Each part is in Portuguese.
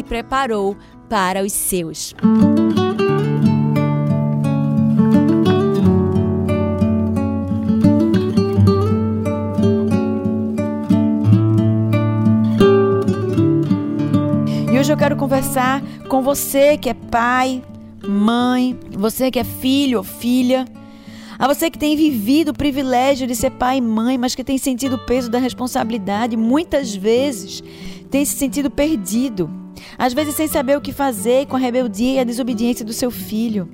preparou para os seus. E hoje eu quero conversar com você que é pai, mãe, você que é filho ou filha, a você que tem vivido o privilégio de ser pai e mãe, mas que tem sentido o peso da responsabilidade, muitas vezes tem se sentido perdido, às vezes sem saber o que fazer com a rebeldia e a desobediência do seu filho.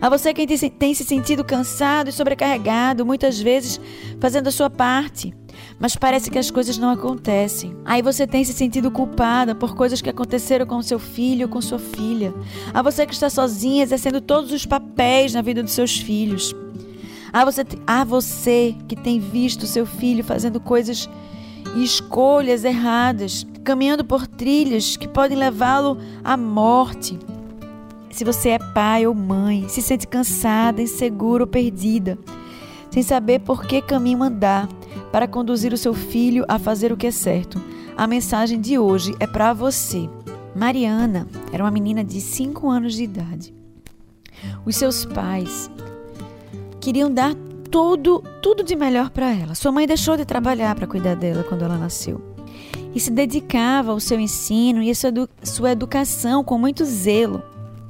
A você que tem se sentido cansado e sobrecarregado, muitas vezes fazendo a sua parte, mas parece que as coisas não acontecem. Aí você tem se sentido culpada por coisas que aconteceram com seu filho ou com sua filha. A você que está sozinha exercendo todos os papéis na vida dos seus filhos. A você, a você que tem visto seu filho fazendo coisas e escolhas erradas, caminhando por trilhas que podem levá-lo à morte. Se você é pai ou mãe, se sente cansada, insegura ou perdida, sem saber por que caminho andar para conduzir o seu filho a fazer o que é certo, a mensagem de hoje é para você. Mariana era uma menina de 5 anos de idade. Os seus pais queriam dar tudo, tudo de melhor para ela. Sua mãe deixou de trabalhar para cuidar dela quando ela nasceu. E se dedicava ao seu ensino e à sua, sua educação com muito zelo.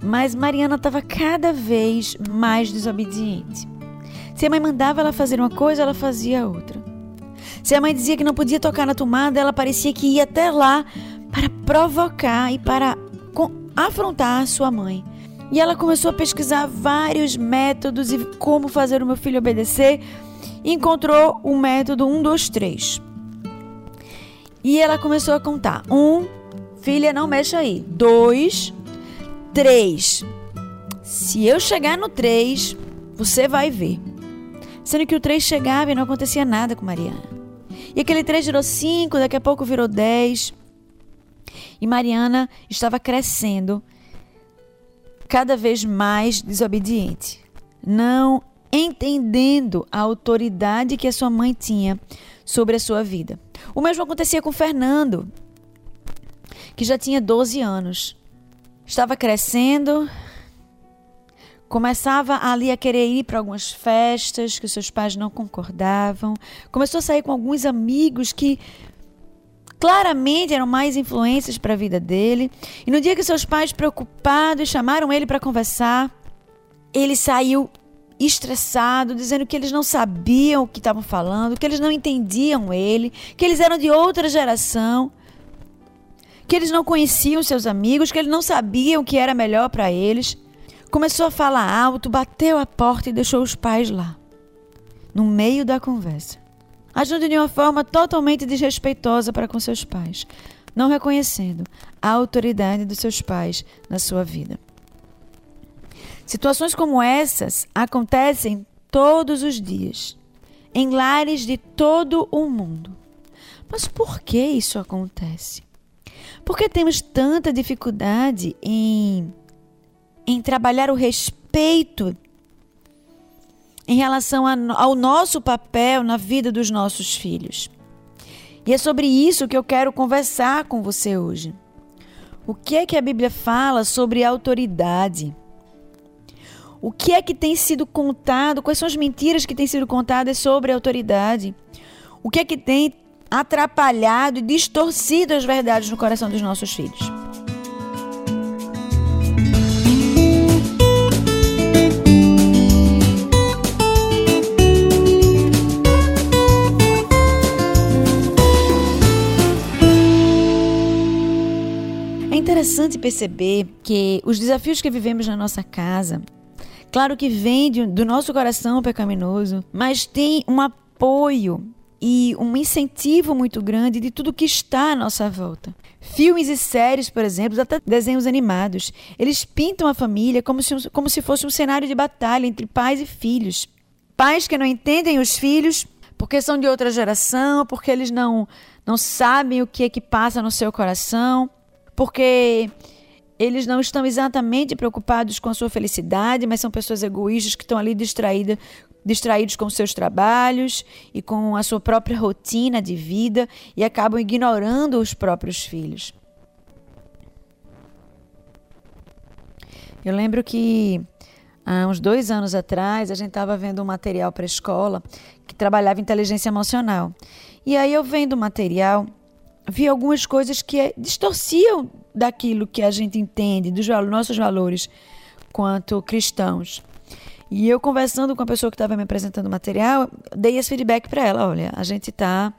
Mas Mariana estava cada vez mais desobediente. Se a mãe mandava ela fazer uma coisa, ela fazia outra. Se a mãe dizia que não podia tocar na tomada, ela parecia que ia até lá para provocar e para afrontar sua mãe. E ela começou a pesquisar vários métodos e como fazer o meu filho obedecer. E encontrou o método 1, 2, 3. E ela começou a contar: 1, filha, não mexa aí. 2, 3. Se eu chegar no 3, você vai ver. Sendo que o 3 chegava e não acontecia nada com Mariana. E aquele 3 virou 5, daqui a pouco virou 10. E Mariana estava crescendo cada vez mais desobediente, não entendendo a autoridade que a sua mãe tinha sobre a sua vida. O mesmo acontecia com Fernando, que já tinha 12 anos. Estava crescendo, começava ali a querer ir para algumas festas que seus pais não concordavam, começou a sair com alguns amigos que claramente eram mais influências para a vida dele. E no dia que seus pais, preocupados, chamaram ele para conversar, ele saiu estressado, dizendo que eles não sabiam o que estavam falando, que eles não entendiam ele, que eles eram de outra geração, que eles não conheciam seus amigos, que eles não sabiam o que era melhor para eles. Começou a falar alto, bateu a porta e deixou os pais lá, no meio da conversa agindo de uma forma totalmente desrespeitosa para com seus pais, não reconhecendo a autoridade dos seus pais na sua vida. Situações como essas acontecem todos os dias, em lares de todo o mundo. Mas por que isso acontece? Por que temos tanta dificuldade em, em trabalhar o respeito em relação a, ao nosso papel na vida dos nossos filhos? E é sobre isso que eu quero conversar com você hoje. O que é que a Bíblia fala sobre autoridade? O que é que tem sido contado? Quais são as mentiras que têm sido contadas sobre a autoridade? O que é que tem atrapalhado e distorcido as verdades no coração dos nossos filhos? É interessante perceber que os desafios que vivemos na nossa casa, claro que vem de, do nosso coração pecaminoso, mas tem um apoio e um incentivo muito grande de tudo que está à nossa volta. Filmes e séries, por exemplo, até desenhos animados, eles pintam a família como se, como se fosse um cenário de batalha entre pais e filhos. Pais que não entendem os filhos porque são de outra geração, porque eles não, não sabem o que é que passa no seu coração porque eles não estão exatamente preocupados com a sua felicidade, mas são pessoas egoístas que estão ali distraídas, distraídos com seus trabalhos e com a sua própria rotina de vida e acabam ignorando os próprios filhos. Eu lembro que há uns dois anos atrás a gente estava vendo um material para a escola que trabalhava inteligência emocional. E aí eu vendo o material vi algumas coisas que é, distorciam daquilo que a gente entende, dos nossos valores quanto cristãos. E eu conversando com a pessoa que estava me apresentando o material, dei esse feedback para ela, olha, a gente tá,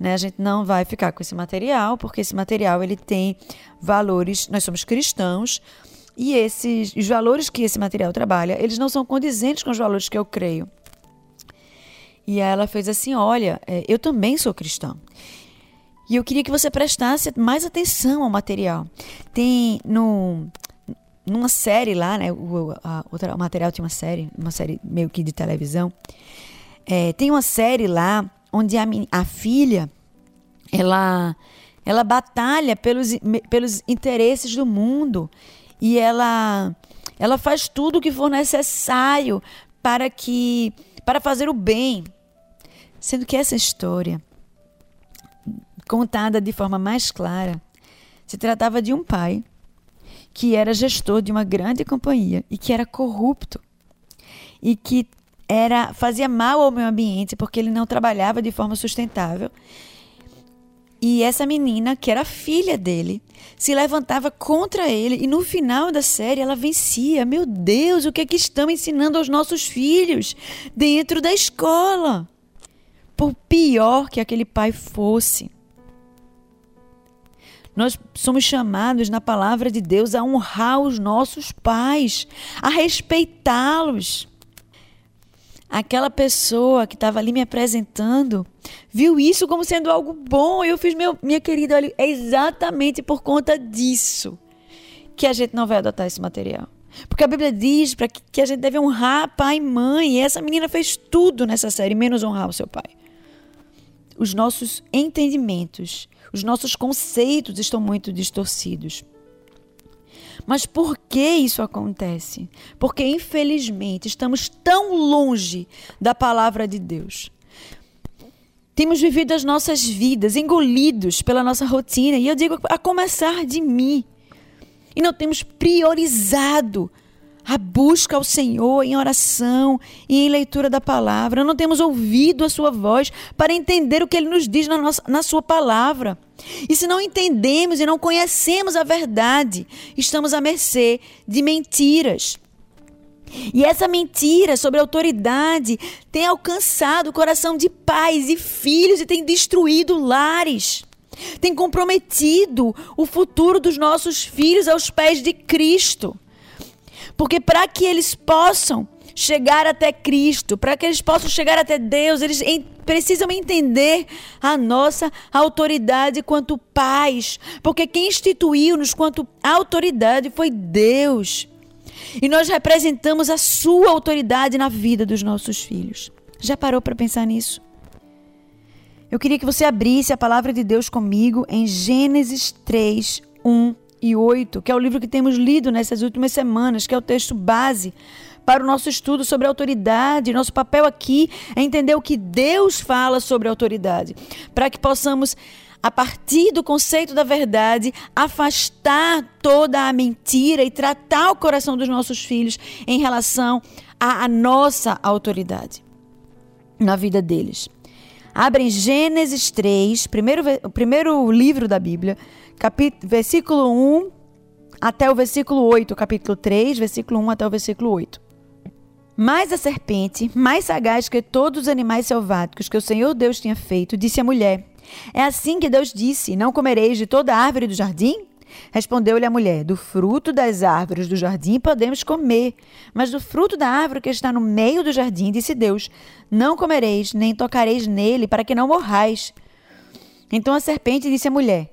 né, a gente não vai ficar com esse material, porque esse material ele tem valores, nós somos cristãos, e esses os valores que esse material trabalha, eles não são condizentes com os valores que eu creio. E ela fez assim, olha, é, eu também sou cristão. E eu queria que você prestasse mais atenção ao material. Tem no numa série lá, né? O, a, o material tinha uma série, uma série meio que de televisão. É, tem uma série lá onde a, a filha ela ela batalha pelos, pelos interesses do mundo e ela ela faz tudo o que for necessário para que para fazer o bem, sendo que essa história contada de forma mais clara, se tratava de um pai que era gestor de uma grande companhia e que era corrupto e que era fazia mal ao meio ambiente porque ele não trabalhava de forma sustentável. E essa menina, que era filha dele, se levantava contra ele e no final da série ela vencia. Meu Deus, o que é que estão ensinando aos nossos filhos dentro da escola? Por pior que aquele pai fosse, nós somos chamados na palavra de Deus a honrar os nossos pais, a respeitá-los. Aquela pessoa que estava ali me apresentando viu isso como sendo algo bom. Eu fiz, meu, minha querida, olha, é exatamente por conta disso que a gente não vai adotar esse material. Porque a Bíblia diz para que, que a gente deve honrar pai e mãe. E essa menina fez tudo nessa série, menos honrar o seu pai. Os nossos entendimentos os nossos conceitos estão muito distorcidos. Mas por que isso acontece? Porque, infelizmente, estamos tão longe da palavra de Deus. Temos vivido as nossas vidas engolidos pela nossa rotina, e eu digo a começar de mim. E não temos priorizado a busca ao Senhor em oração e em leitura da palavra. Não temos ouvido a sua voz para entender o que ele nos diz na, nossa, na sua palavra. E se não entendemos e não conhecemos a verdade, estamos à mercê de mentiras. E essa mentira sobre autoridade tem alcançado o coração de pais e filhos e tem destruído lares. Tem comprometido o futuro dos nossos filhos aos pés de Cristo. Porque para que eles possam chegar até Cristo, para que eles possam chegar até Deus, eles precisam entender a nossa autoridade quanto pais, porque quem instituiu-nos quanto autoridade foi Deus. e nós representamos a sua autoridade na vida dos nossos filhos. Já parou para pensar nisso? Eu queria que você abrisse a palavra de Deus comigo em Gênesis 3, 1 e 8, que é o livro que temos lido nessas últimas semanas, que é o texto base para o nosso estudo sobre autoridade. Nosso papel aqui é entender o que Deus fala sobre autoridade, para que possamos a partir do conceito da verdade, afastar toda a mentira e tratar o coração dos nossos filhos em relação à, nossa autoridade na vida deles. Abrem Gênesis 3, primeiro, primeiro livro da Bíblia, capítulo, versículo 1 até o versículo 8, capítulo 3, versículo 1 até o versículo 8. Mas a serpente, mais sagaz que todos os animais selváticos que o Senhor Deus tinha feito, disse à mulher: É assim que Deus disse: Não comereis de toda árvore do jardim? Respondeu-lhe a mulher: Do fruto das árvores do jardim podemos comer, mas do fruto da árvore que está no meio do jardim, disse Deus: Não comereis, nem tocareis nele, para que não morrais. Então a serpente disse à mulher: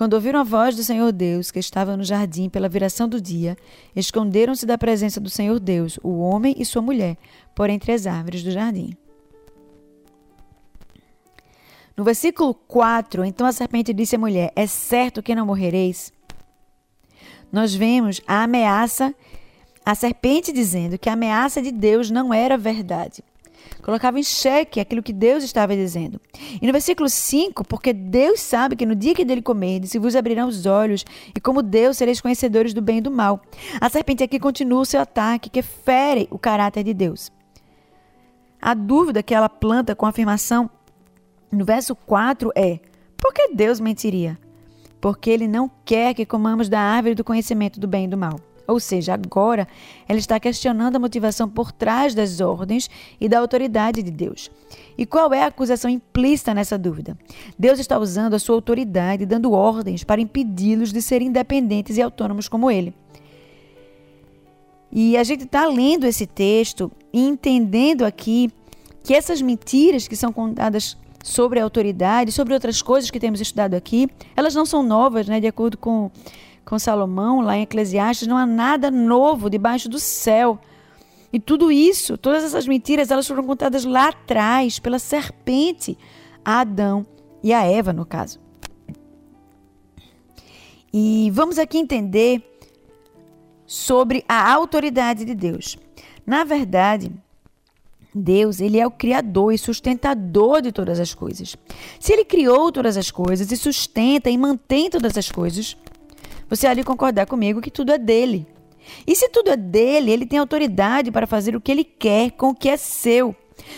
Quando ouviram a voz do Senhor Deus, que estava no jardim pela viração do dia, esconderam-se da presença do Senhor Deus, o homem e sua mulher, por entre as árvores do jardim. No versículo 4, então a serpente disse à mulher: É certo que não morrereis? nós vemos a ameaça, a serpente dizendo que a ameaça de Deus não era verdade. Colocava em xeque aquilo que Deus estava dizendo. E no versículo 5, porque Deus sabe que no dia que dele comerdes, se vos abrirão os olhos, e como Deus sereis conhecedores do bem e do mal. A serpente aqui continua o seu ataque, que fere o caráter de Deus. A dúvida que ela planta com a afirmação no verso 4 é: por que Deus mentiria? porque ele não quer que comamos da árvore do conhecimento do bem e do mal. Ou seja, agora ela está questionando a motivação por trás das ordens e da autoridade de Deus. E qual é a acusação implícita nessa dúvida? Deus está usando a sua autoridade, dando ordens para impedi-los de serem independentes e autônomos como ele. E a gente está lendo esse texto e entendendo aqui que essas mentiras que são contadas sobre a autoridade, sobre outras coisas que temos estudado aqui, elas não são novas, né? De acordo com, com Salomão, lá em Eclesiastes, não há nada novo debaixo do céu. E tudo isso, todas essas mentiras, elas foram contadas lá atrás pela serpente a Adão e a Eva, no caso. E vamos aqui entender sobre a autoridade de Deus. Na verdade, Deus, ele é o criador e sustentador de todas as coisas. Se ele criou todas as coisas e sustenta e mantém todas as coisas, você de concordar comigo que tudo é dele. E se tudo é dele, ele tem autoridade para fazer o que ele quer com o que é seu.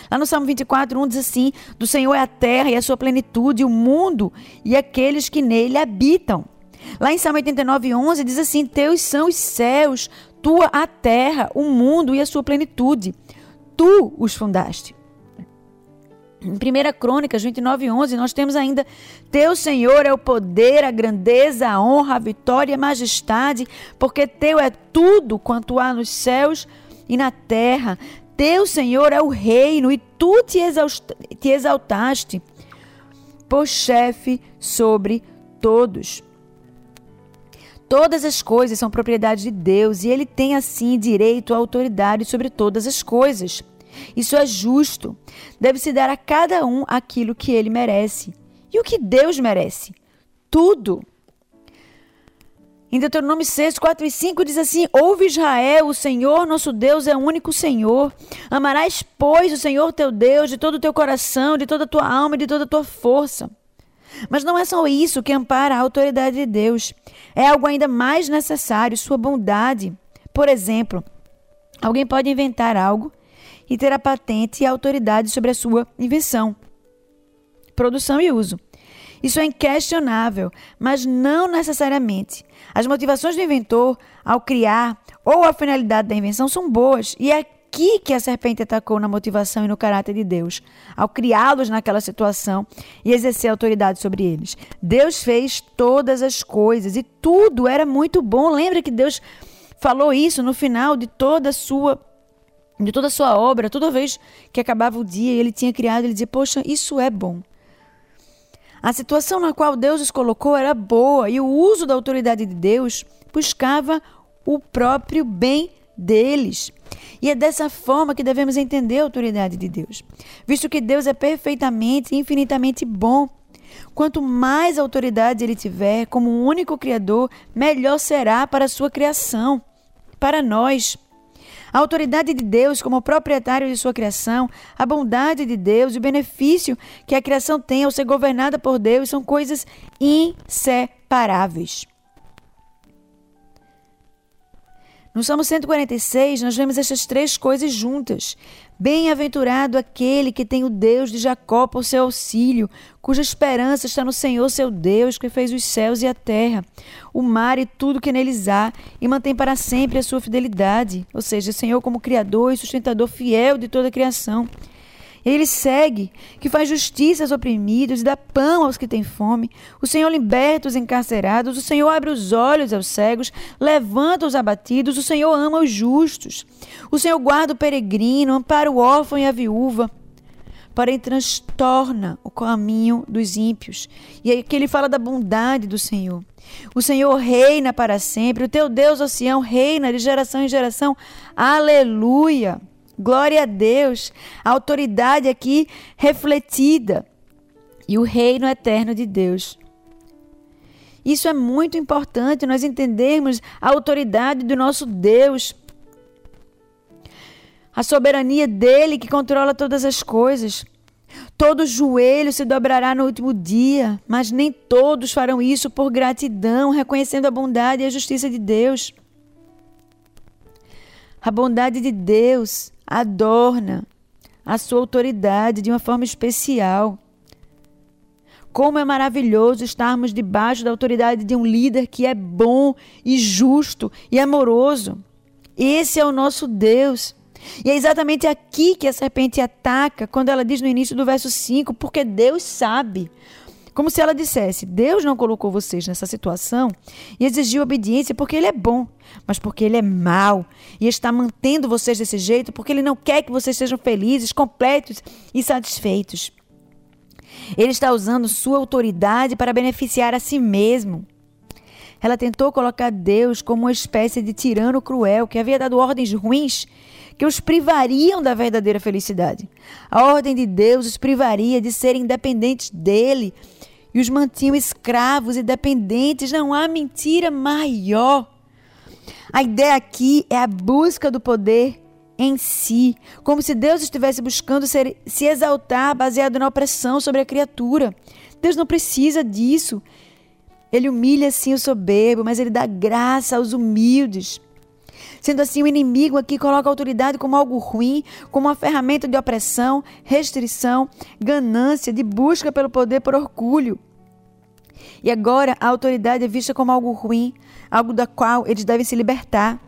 Lá no Salmo 24, 1 diz assim: Do Senhor é a terra e a sua plenitude, o mundo e aqueles que nele habitam. Lá em Salmo 89, 11 diz assim: Teus são os céus, tua a terra, o mundo e a sua plenitude tu os fundaste. Em 1 Crônicas 29, 11, nós temos ainda: Teu Senhor é o poder, a grandeza, a honra, a vitória e a majestade, porque Teu é tudo quanto há nos céus e na terra. Teu Senhor é o reino e tu te, te exaltaste por chefe sobre todos. Todas as coisas são propriedade de Deus e ele tem assim direito à autoridade sobre todas as coisas. Isso é justo. Deve-se dar a cada um aquilo que ele merece. E o que Deus merece? Tudo. Em Deuteronômio 6, 4 e 5 diz assim: Ouve Israel, o Senhor nosso Deus é o único Senhor. Amarás, pois, o Senhor teu Deus de todo o teu coração, de toda a tua alma e de toda a tua força. Mas não é só isso que ampara a autoridade de Deus. É algo ainda mais necessário, sua bondade. Por exemplo, alguém pode inventar algo e ter a patente e a autoridade sobre a sua invenção, produção e uso. Isso é inquestionável, mas não necessariamente. As motivações do inventor ao criar ou a finalidade da invenção são boas e é aqui que a serpente atacou na motivação e no caráter de Deus, ao criá-los naquela situação e exercer autoridade sobre eles. Deus fez todas as coisas e tudo era muito bom. Lembra que Deus falou isso no final de toda a sua de toda a sua obra, toda vez que acabava o dia e ele tinha criado, ele dizia: "Poxa, isso é bom". A situação na qual Deus os colocou era boa e o uso da autoridade de Deus buscava o próprio bem deles. E é dessa forma que devemos entender a autoridade de Deus, visto que Deus é perfeitamente e infinitamente bom. Quanto mais autoridade ele tiver como único Criador, melhor será para a sua criação, para nós. A autoridade de Deus como proprietário de sua criação, a bondade de Deus e o benefício que a criação tem ao ser governada por Deus são coisas inseparáveis. No Salmo 146, nós vemos essas três coisas juntas. Bem-aventurado aquele que tem o Deus de Jacó por seu auxílio, cuja esperança está no Senhor seu Deus, que fez os céus e a terra, o mar e tudo que neles há, e mantém para sempre a sua fidelidade. Ou seja, Senhor como Criador e sustentador fiel de toda a criação. Ele segue, que faz justiça aos oprimidos e dá pão aos que têm fome. O Senhor liberta os encarcerados, o Senhor abre os olhos aos cegos, levanta os abatidos, o Senhor ama os justos. O Senhor guarda o peregrino, ampara o órfão e a viúva porém transtorna o caminho dos ímpios. E aí que ele fala da bondade do Senhor. O Senhor reina para sempre, o teu Deus, o Sião, reina de geração em geração. Aleluia! Glória a Deus. A autoridade aqui refletida. E o reino eterno de Deus. Isso é muito importante, nós entendermos a autoridade do nosso Deus. A soberania dele que controla todas as coisas. Todo joelho se dobrará no último dia, mas nem todos farão isso por gratidão, reconhecendo a bondade e a justiça de Deus. A bondade de Deus adorna a sua autoridade de uma forma especial. Como é maravilhoso estarmos debaixo da autoridade de um líder que é bom e justo e amoroso. Esse é o nosso Deus. E é exatamente aqui que a serpente ataca, quando ela diz no início do verso 5, porque Deus sabe. Como se ela dissesse: Deus não colocou vocês nessa situação e exigiu obediência porque Ele é bom, mas porque Ele é mau e está mantendo vocês desse jeito porque Ele não quer que vocês sejam felizes, completos e satisfeitos. Ele está usando sua autoridade para beneficiar a si mesmo. Ela tentou colocar Deus como uma espécie de tirano cruel que havia dado ordens ruins que os privariam da verdadeira felicidade. A ordem de Deus os privaria de serem independentes dele e os mantinham escravos e dependentes. Não há mentira maior. A ideia aqui é a busca do poder em si, como se Deus estivesse buscando ser, se exaltar baseado na opressão sobre a criatura. Deus não precisa disso. Ele humilha sim o soberbo, mas ele dá graça aos humildes. Sendo assim, o inimigo aqui coloca a autoridade como algo ruim, como uma ferramenta de opressão, restrição, ganância, de busca pelo poder por orgulho. E agora a autoridade é vista como algo ruim, algo da qual eles devem se libertar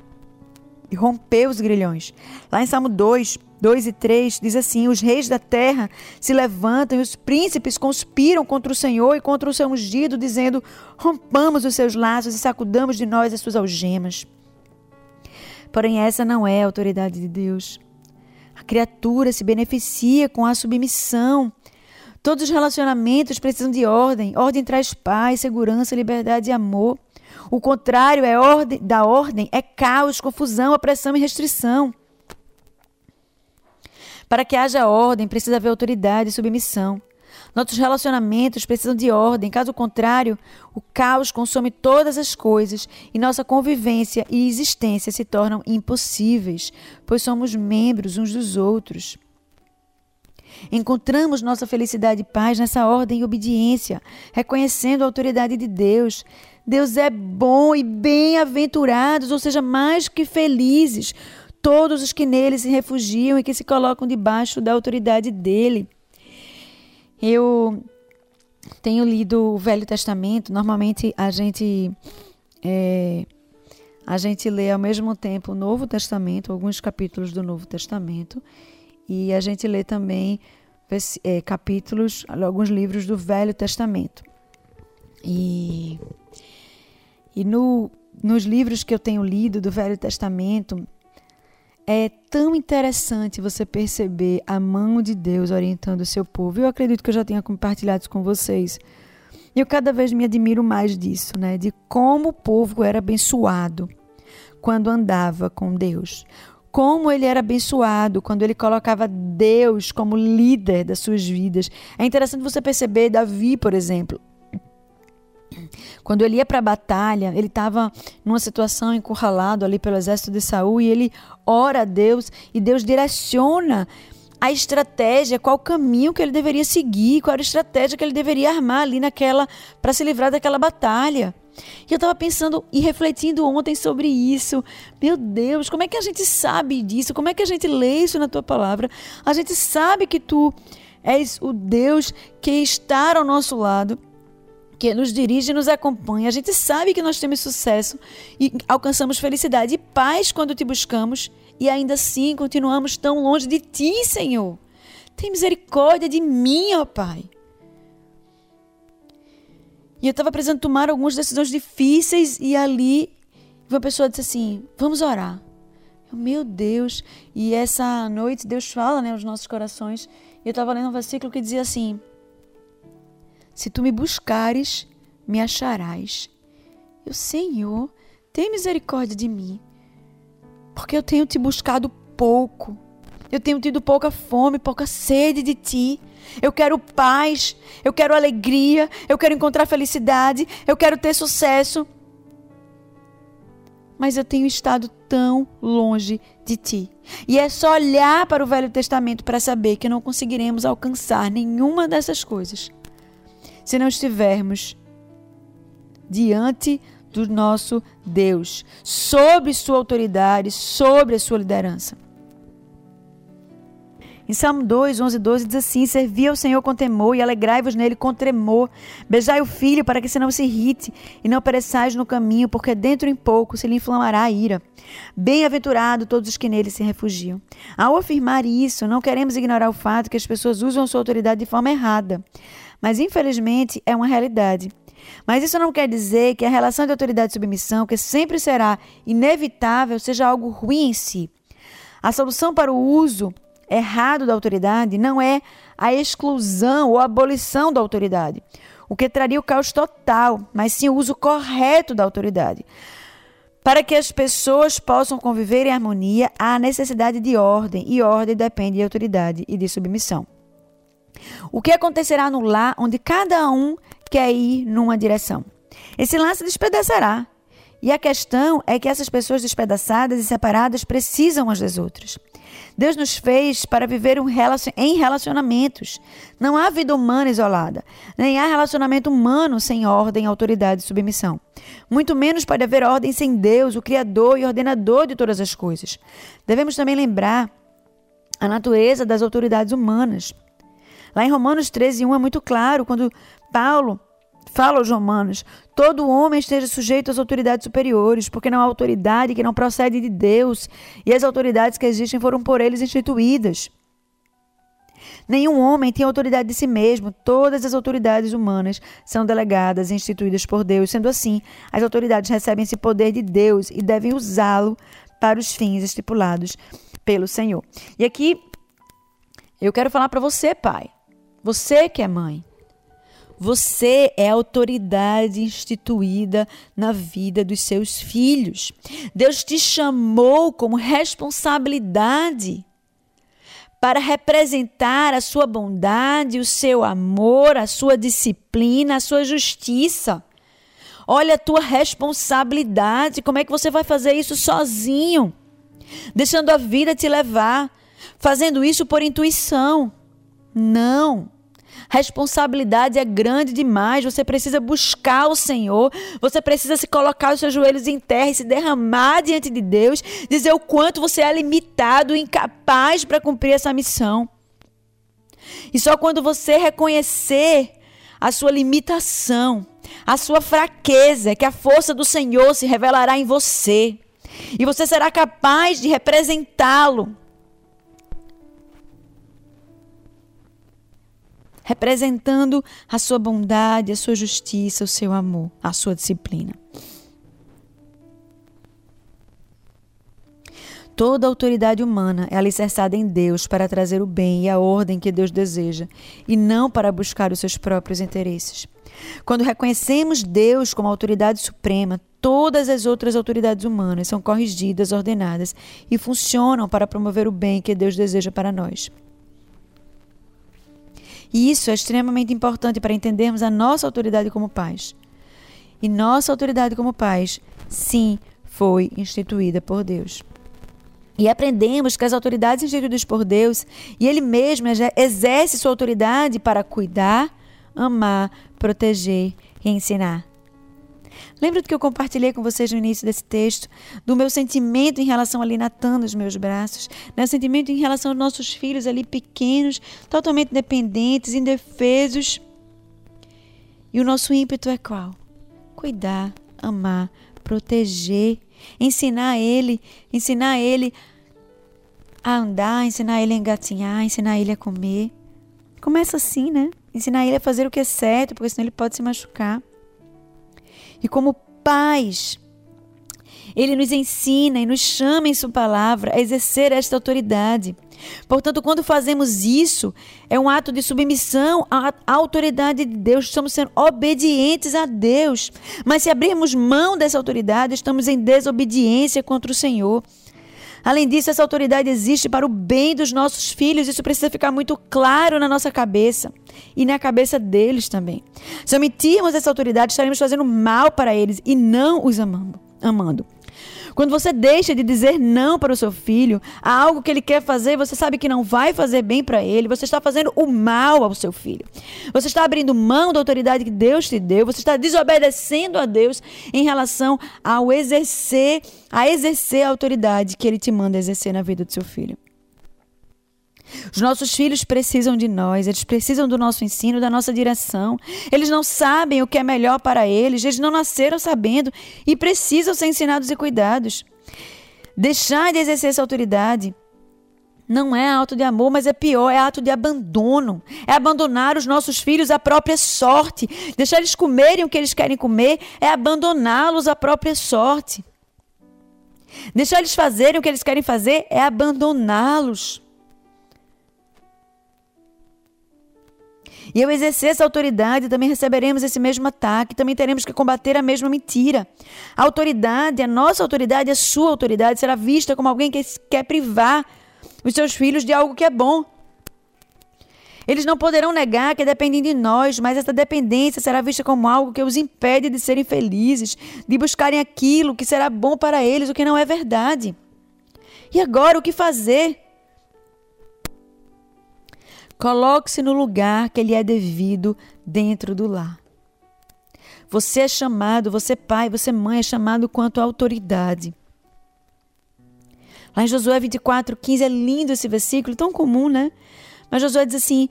e romper os grilhões. Lá em Salmo 2, 2 e 3 diz assim: Os reis da terra se levantam e os príncipes conspiram contra o Senhor e contra o seu ungido, dizendo: Rompamos os seus laços e sacudamos de nós as suas algemas. Porém, essa não é a autoridade de Deus. A criatura se beneficia com a submissão. Todos os relacionamentos precisam de ordem. Ordem traz paz, segurança, liberdade e amor. O contrário é ordem, da ordem é caos, confusão, opressão e restrição. Para que haja ordem, precisa haver autoridade e submissão. Nossos relacionamentos precisam de ordem, caso contrário, o caos consome todas as coisas e nossa convivência e existência se tornam impossíveis, pois somos membros uns dos outros. Encontramos nossa felicidade e paz nessa ordem e obediência, reconhecendo a autoridade de Deus. Deus é bom e bem-aventurados, ou seja, mais que felizes, todos os que nele se refugiam e que se colocam debaixo da autoridade dele. Eu tenho lido o Velho Testamento. Normalmente a gente é, a gente lê ao mesmo tempo o Novo Testamento, alguns capítulos do Novo Testamento, e a gente lê também é, capítulos, alguns livros do Velho Testamento. E, e no, nos livros que eu tenho lido do Velho Testamento, é tão interessante você perceber a mão de Deus orientando o seu povo. Eu acredito que eu já tenha compartilhado isso com vocês. Eu cada vez me admiro mais disso, né? De como o povo era abençoado quando andava com Deus. Como ele era abençoado quando ele colocava Deus como líder das suas vidas. É interessante você perceber Davi, por exemplo. Quando ele ia para a batalha, ele estava numa situação encurralado ali pelo exército de Saul e ele ora a Deus e Deus direciona a estratégia, qual caminho que ele deveria seguir, qual era a estratégia que ele deveria armar ali naquela para se livrar daquela batalha. E eu estava pensando e refletindo ontem sobre isso. Meu Deus, como é que a gente sabe disso? Como é que a gente lê isso na tua palavra? A gente sabe que tu és o Deus que está ao nosso lado que nos dirige e nos acompanha. A gente sabe que nós temos sucesso e alcançamos felicidade e paz quando te buscamos e ainda assim continuamos tão longe de ti, Senhor. Tem misericórdia de mim, ó Pai. E eu estava precisando tomar algumas decisões difíceis e ali uma pessoa disse assim: Vamos orar. Eu, Meu Deus. E essa noite Deus fala né, aos nossos corações. E eu estava lendo um versículo que dizia assim: se tu me buscares, me acharás. Eu, Senhor, tem misericórdia de mim, porque eu tenho te buscado pouco. Eu tenho tido pouca fome, pouca sede de ti. Eu quero paz, eu quero alegria, eu quero encontrar felicidade, eu quero ter sucesso. Mas eu tenho estado tão longe de ti. E é só olhar para o Velho Testamento para saber que não conseguiremos alcançar nenhuma dessas coisas se não estivermos diante do nosso Deus, sobre sua autoridade, sobre a sua liderança. Em Salmo 2, 11 12 diz assim: Servi ao Senhor com temor e alegrai-vos nele com tremor. Beijai o filho para que se não se irrite e não pereçais no caminho, porque dentro em pouco se lhe inflamará a ira. Bem-aventurado todos os que nele se refugiam. Ao afirmar isso, não queremos ignorar o fato que as pessoas usam sua autoridade de forma errada mas infelizmente é uma realidade. Mas isso não quer dizer que a relação de autoridade e submissão, que sempre será inevitável, seja algo ruim em si. A solução para o uso errado da autoridade não é a exclusão ou a abolição da autoridade, o que traria o caos total, mas sim o uso correto da autoridade. Para que as pessoas possam conviver em harmonia, há necessidade de ordem, e ordem depende de autoridade e de submissão. O que acontecerá no lar onde cada um quer ir numa direção? Esse lar se despedaçará. E a questão é que essas pessoas despedaçadas e separadas precisam umas das outras. Deus nos fez para viver um relacion... em relacionamentos. Não há vida humana isolada, nem há relacionamento humano sem ordem, autoridade e submissão. Muito menos pode haver ordem sem Deus, o Criador e ordenador de todas as coisas. Devemos também lembrar a natureza das autoridades humanas. Lá em Romanos 13, 1 é muito claro, quando Paulo fala aos romanos: todo homem esteja sujeito às autoridades superiores, porque não há autoridade que não procede de Deus, e as autoridades que existem foram por eles instituídas. Nenhum homem tem autoridade de si mesmo, todas as autoridades humanas são delegadas e instituídas por Deus. Sendo assim, as autoridades recebem esse poder de Deus e devem usá-lo para os fins estipulados pelo Senhor. E aqui eu quero falar para você, pai. Você que é mãe. Você é autoridade instituída na vida dos seus filhos. Deus te chamou como responsabilidade para representar a sua bondade, o seu amor, a sua disciplina, a sua justiça. Olha a tua responsabilidade. Como é que você vai fazer isso sozinho? Deixando a vida te levar, fazendo isso por intuição. Não. Responsabilidade é grande demais. Você precisa buscar o Senhor. Você precisa se colocar os seus joelhos em terra e se derramar diante de Deus. Dizer o quanto você é limitado, incapaz para cumprir essa missão. E só quando você reconhecer a sua limitação, a sua fraqueza, que a força do Senhor se revelará em você. E você será capaz de representá-lo. Representando a sua bondade, a sua justiça, o seu amor, a sua disciplina. Toda autoridade humana é alicerçada em Deus para trazer o bem e a ordem que Deus deseja, e não para buscar os seus próprios interesses. Quando reconhecemos Deus como autoridade suprema, todas as outras autoridades humanas são corrigidas, ordenadas e funcionam para promover o bem que Deus deseja para nós. E isso é extremamente importante para entendermos a nossa autoridade como pais. E nossa autoridade como pais, sim, foi instituída por Deus. E aprendemos que as autoridades instituídas por Deus e Ele mesmo exerce sua autoridade para cuidar, amar, proteger e ensinar. Lembra do que eu compartilhei com vocês no início desse texto? Do meu sentimento em relação a Natan nos meus braços, né? sentimento em relação aos nossos filhos ali pequenos, totalmente dependentes, indefesos. E o nosso ímpeto é qual? Cuidar, amar, proteger ensinar ele, ensinar ele a andar, ensinar ele a engatinhar, ensinar ele a comer. Começa assim, né? Ensinar ele a fazer o que é certo, porque senão ele pode se machucar. E como pais, ele nos ensina e nos chama em Sua palavra a exercer esta autoridade. Portanto, quando fazemos isso, é um ato de submissão à autoridade de Deus, estamos sendo obedientes a Deus. Mas se abrirmos mão dessa autoridade, estamos em desobediência contra o Senhor. Além disso, essa autoridade existe para o bem dos nossos filhos, isso precisa ficar muito claro na nossa cabeça e na cabeça deles também. Se omitirmos essa autoridade, estaremos fazendo mal para eles e não os amando. amando. Quando você deixa de dizer não para o seu filho a algo que ele quer fazer, você sabe que não vai fazer bem para ele, você está fazendo o mal ao seu filho. Você está abrindo mão da autoridade que Deus te deu, você está desobedecendo a Deus em relação ao exercer, a exercer a autoridade que ele te manda exercer na vida do seu filho. Os nossos filhos precisam de nós, eles precisam do nosso ensino, da nossa direção. Eles não sabem o que é melhor para eles, eles não nasceram sabendo e precisam ser ensinados e cuidados. Deixar de exercer essa autoridade não é ato de amor, mas é pior, é ato de abandono. É abandonar os nossos filhos à própria sorte. Deixar eles comerem o que eles querem comer é abandoná-los à própria sorte. Deixar eles fazerem o que eles querem fazer é abandoná-los. E ao exercer essa autoridade, também receberemos esse mesmo ataque, também teremos que combater a mesma mentira. A autoridade, a nossa autoridade, a sua autoridade será vista como alguém que quer privar os seus filhos de algo que é bom. Eles não poderão negar que dependem de nós, mas essa dependência será vista como algo que os impede de serem felizes, de buscarem aquilo que será bom para eles, o que não é verdade. E agora, o que fazer? Coloque-se no lugar que lhe é devido dentro do lar. Você é chamado, você pai, você mãe é chamado quanto autoridade. Lá em Josué 24, 15 é lindo esse versículo, tão comum, né? Mas Josué diz assim: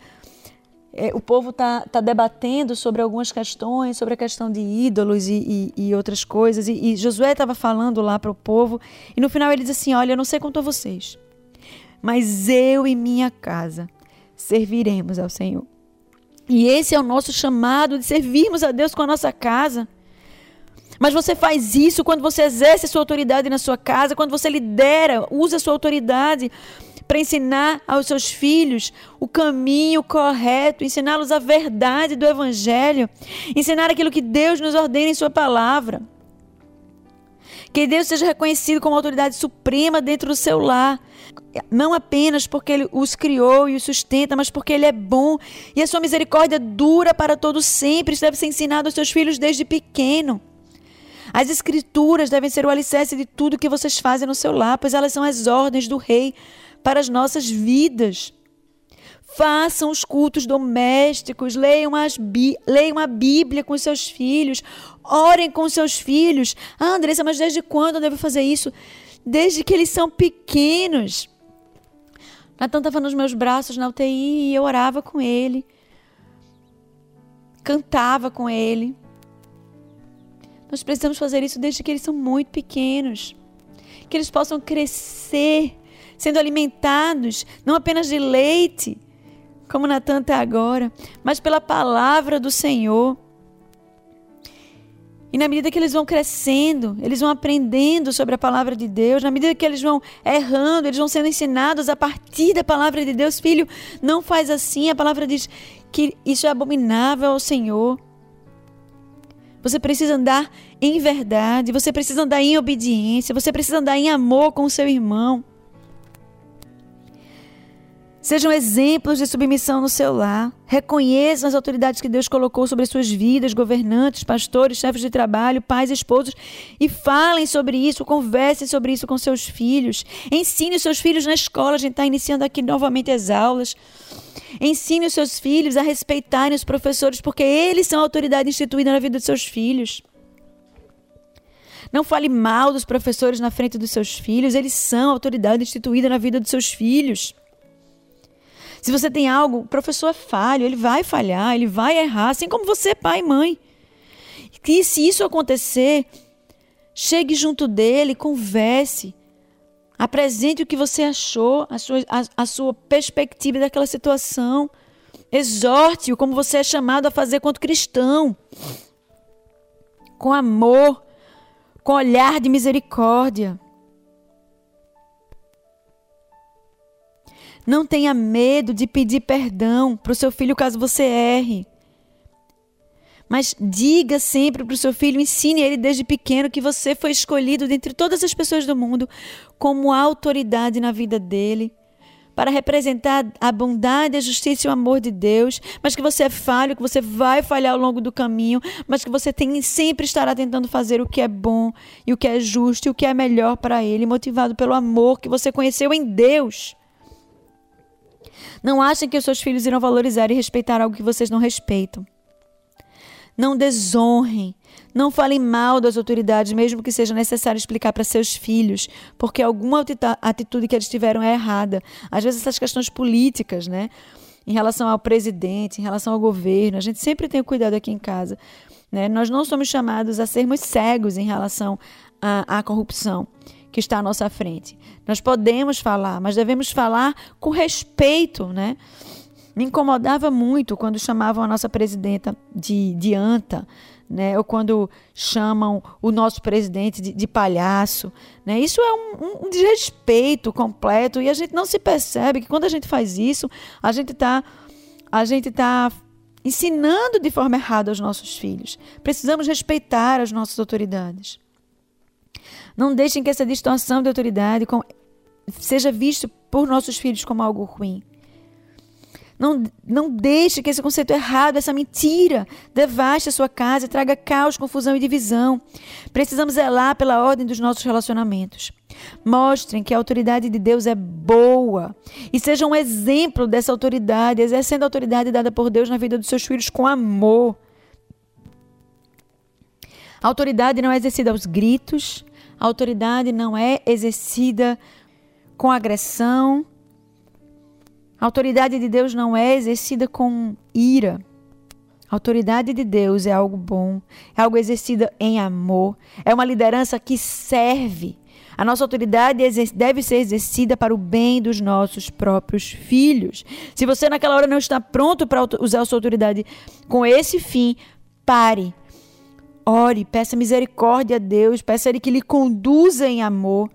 é, o povo está tá debatendo sobre algumas questões, sobre a questão de ídolos e, e, e outras coisas. E, e Josué estava falando lá para o povo, e no final ele diz assim: Olha, eu não sei quanto a vocês, mas eu e minha casa serviremos ao Senhor. E esse é o nosso chamado de servirmos a Deus com a nossa casa. Mas você faz isso quando você exerce a sua autoridade na sua casa, quando você lidera, usa a sua autoridade para ensinar aos seus filhos o caminho correto, ensiná-los a verdade do Evangelho, ensinar aquilo que Deus nos ordena em Sua palavra. Que Deus seja reconhecido como autoridade suprema dentro do seu lar. Não apenas porque Ele os criou e os sustenta, mas porque Ele é bom e a sua misericórdia dura para todo sempre. Isso deve ser ensinado aos seus filhos desde pequeno. As escrituras devem ser o alicerce de tudo que vocês fazem no seu lar, pois elas são as ordens do rei para as nossas vidas. Façam os cultos domésticos, leiam, leiam a Bíblia com seus filhos, orem com seus filhos. Ah, Andressa, mas desde quando eu devo fazer isso? Desde que eles são pequenos. Natan estava nos meus braços na UTI e eu orava com ele, cantava com ele, Nós precisamos fazer isso desde que eles são muito pequenos. Que eles possam crescer, sendo alimentados, não apenas de leite, como Natan está agora, mas pela palavra do Senhor. E na medida que eles vão crescendo, eles vão aprendendo sobre a palavra de Deus, na medida que eles vão errando, eles vão sendo ensinados a partir da palavra de Deus. Filho, não faz assim. A palavra diz que isso é abominável ao Senhor. Você precisa andar em verdade, você precisa andar em obediência, você precisa andar em amor com o seu irmão. Sejam exemplos de submissão no seu lar. Reconheçam as autoridades que Deus colocou sobre as suas vidas, governantes, pastores, chefes de trabalho, pais, esposos, e falem sobre isso, conversem sobre isso com seus filhos. Ensine os seus filhos na escola, a gente está iniciando aqui novamente as aulas. Ensine os seus filhos a respeitarem os professores, porque eles são a autoridade instituída na vida dos seus filhos. Não fale mal dos professores na frente dos seus filhos, eles são a autoridade instituída na vida dos seus filhos. Se você tem algo, o professor é falho, ele vai falhar, ele vai errar, assim como você, pai e mãe. Que se isso acontecer, chegue junto dele, converse, apresente o que você achou, a sua, a, a sua perspectiva daquela situação. Exorte-o como você é chamado a fazer quanto cristão. Com amor, com olhar de misericórdia. Não tenha medo de pedir perdão para o seu filho caso você erre. Mas diga sempre para o seu filho, ensine ele desde pequeno que você foi escolhido dentre todas as pessoas do mundo como autoridade na vida dele, para representar a bondade, a justiça e o amor de Deus, mas que você é falho, que você vai falhar ao longo do caminho, mas que você tem sempre estará tentando fazer o que é bom e o que é justo e o que é melhor para ele, motivado pelo amor que você conheceu em Deus. Não achem que os seus filhos irão valorizar e respeitar algo que vocês não respeitam. Não desonrem. Não falem mal das autoridades, mesmo que seja necessário explicar para seus filhos, porque alguma atitude que eles tiveram é errada. Às vezes, essas questões políticas, né? Em relação ao presidente, em relação ao governo, a gente sempre tem o cuidado aqui em casa. Né? Nós não somos chamados a sermos cegos em relação à, à corrupção que está à nossa frente. Nós podemos falar, mas devemos falar com respeito, né? Me incomodava muito quando chamavam a nossa presidenta de, de anta, né? ou quando chamam o nosso presidente de, de palhaço. Né? Isso é um, um, desrespeito completo e a gente não se percebe que quando a gente faz isso, a gente está a gente tá ensinando de forma errada aos nossos filhos. Precisamos respeitar as nossas autoridades. Não deixem que essa distorção de autoridade seja vista por nossos filhos como algo ruim. Não, não deixe que esse conceito errado, essa mentira, devaste a sua casa e traga caos, confusão e divisão. Precisamos zelar pela ordem dos nossos relacionamentos. Mostrem que a autoridade de Deus é boa e sejam um exemplo dessa autoridade, exercendo a autoridade dada por Deus na vida dos seus filhos com amor. A autoridade não é exercida aos gritos, a autoridade não é exercida com agressão. A autoridade de Deus não é exercida com ira. A autoridade de Deus é algo bom, é algo exercida em amor, é uma liderança que serve. A nossa autoridade deve ser exercida para o bem dos nossos próprios filhos. Se você naquela hora não está pronto para usar a sua autoridade com esse fim, pare Ore, peça misericórdia a Deus, peça a Ele que lhe conduza em amor,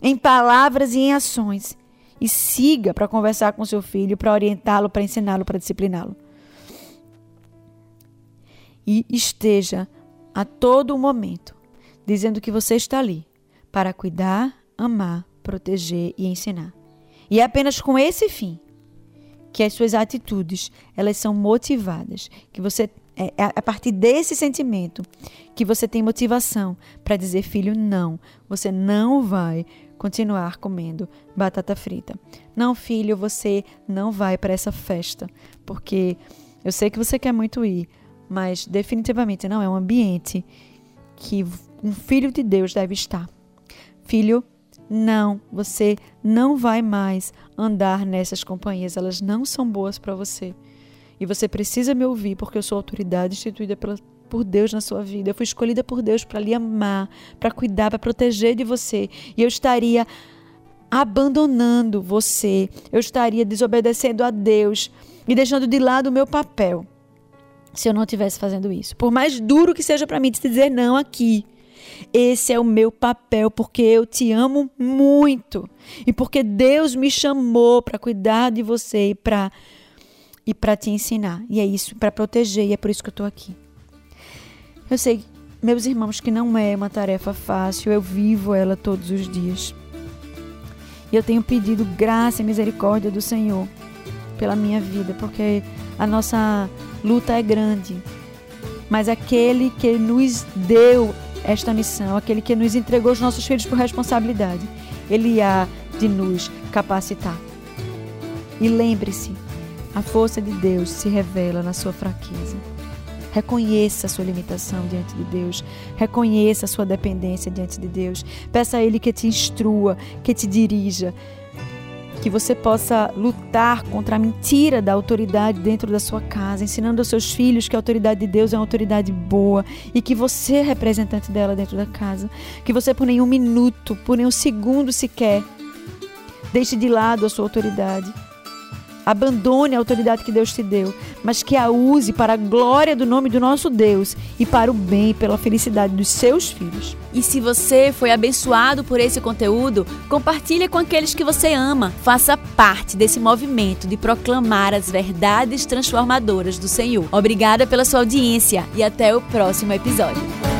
em palavras e em ações. E siga para conversar com seu filho, para orientá-lo, para ensiná-lo, para discipliná-lo. E esteja a todo momento dizendo que você está ali para cuidar, amar, proteger e ensinar. E é apenas com esse fim que as suas atitudes elas são motivadas, que você é, é a partir desse sentimento que você tem motivação para dizer, filho, não, você não vai continuar comendo batata frita. Não, filho, você não vai para essa festa, porque eu sei que você quer muito ir, mas definitivamente não é um ambiente que um filho de Deus deve estar. Filho, não, você não vai mais andar nessas companhias, elas não são boas para você. E você precisa me ouvir porque eu sou autoridade instituída pela, por Deus na sua vida. Eu fui escolhida por Deus para lhe amar, para cuidar, para proteger de você. E eu estaria abandonando você. Eu estaria desobedecendo a Deus e deixando de lado o meu papel se eu não estivesse fazendo isso. Por mais duro que seja para mim te dizer não aqui, esse é o meu papel porque eu te amo muito e porque Deus me chamou para cuidar de você e para e para te ensinar. E é isso, para proteger, e é por isso que eu estou aqui. Eu sei, meus irmãos, que não é uma tarefa fácil, eu vivo ela todos os dias. E eu tenho pedido graça e misericórdia do Senhor pela minha vida, porque a nossa luta é grande. Mas aquele que nos deu esta missão, aquele que nos entregou os nossos filhos por responsabilidade, ele há de nos capacitar. E lembre-se, a força de Deus se revela na sua fraqueza. Reconheça a sua limitação diante de Deus. Reconheça a sua dependência diante de Deus. Peça a Ele que te instrua, que te dirija que você possa lutar contra a mentira da autoridade dentro da sua casa, ensinando aos seus filhos que a autoridade de Deus é uma autoridade boa e que você é representante dela dentro da casa. Que você, por nenhum minuto, por nenhum segundo sequer, deixe de lado a sua autoridade Abandone a autoridade que Deus te deu, mas que a use para a glória do nome do nosso Deus e para o bem e pela felicidade dos seus filhos. E se você foi abençoado por esse conteúdo, compartilhe com aqueles que você ama. Faça parte desse movimento de proclamar as verdades transformadoras do Senhor. Obrigada pela sua audiência e até o próximo episódio.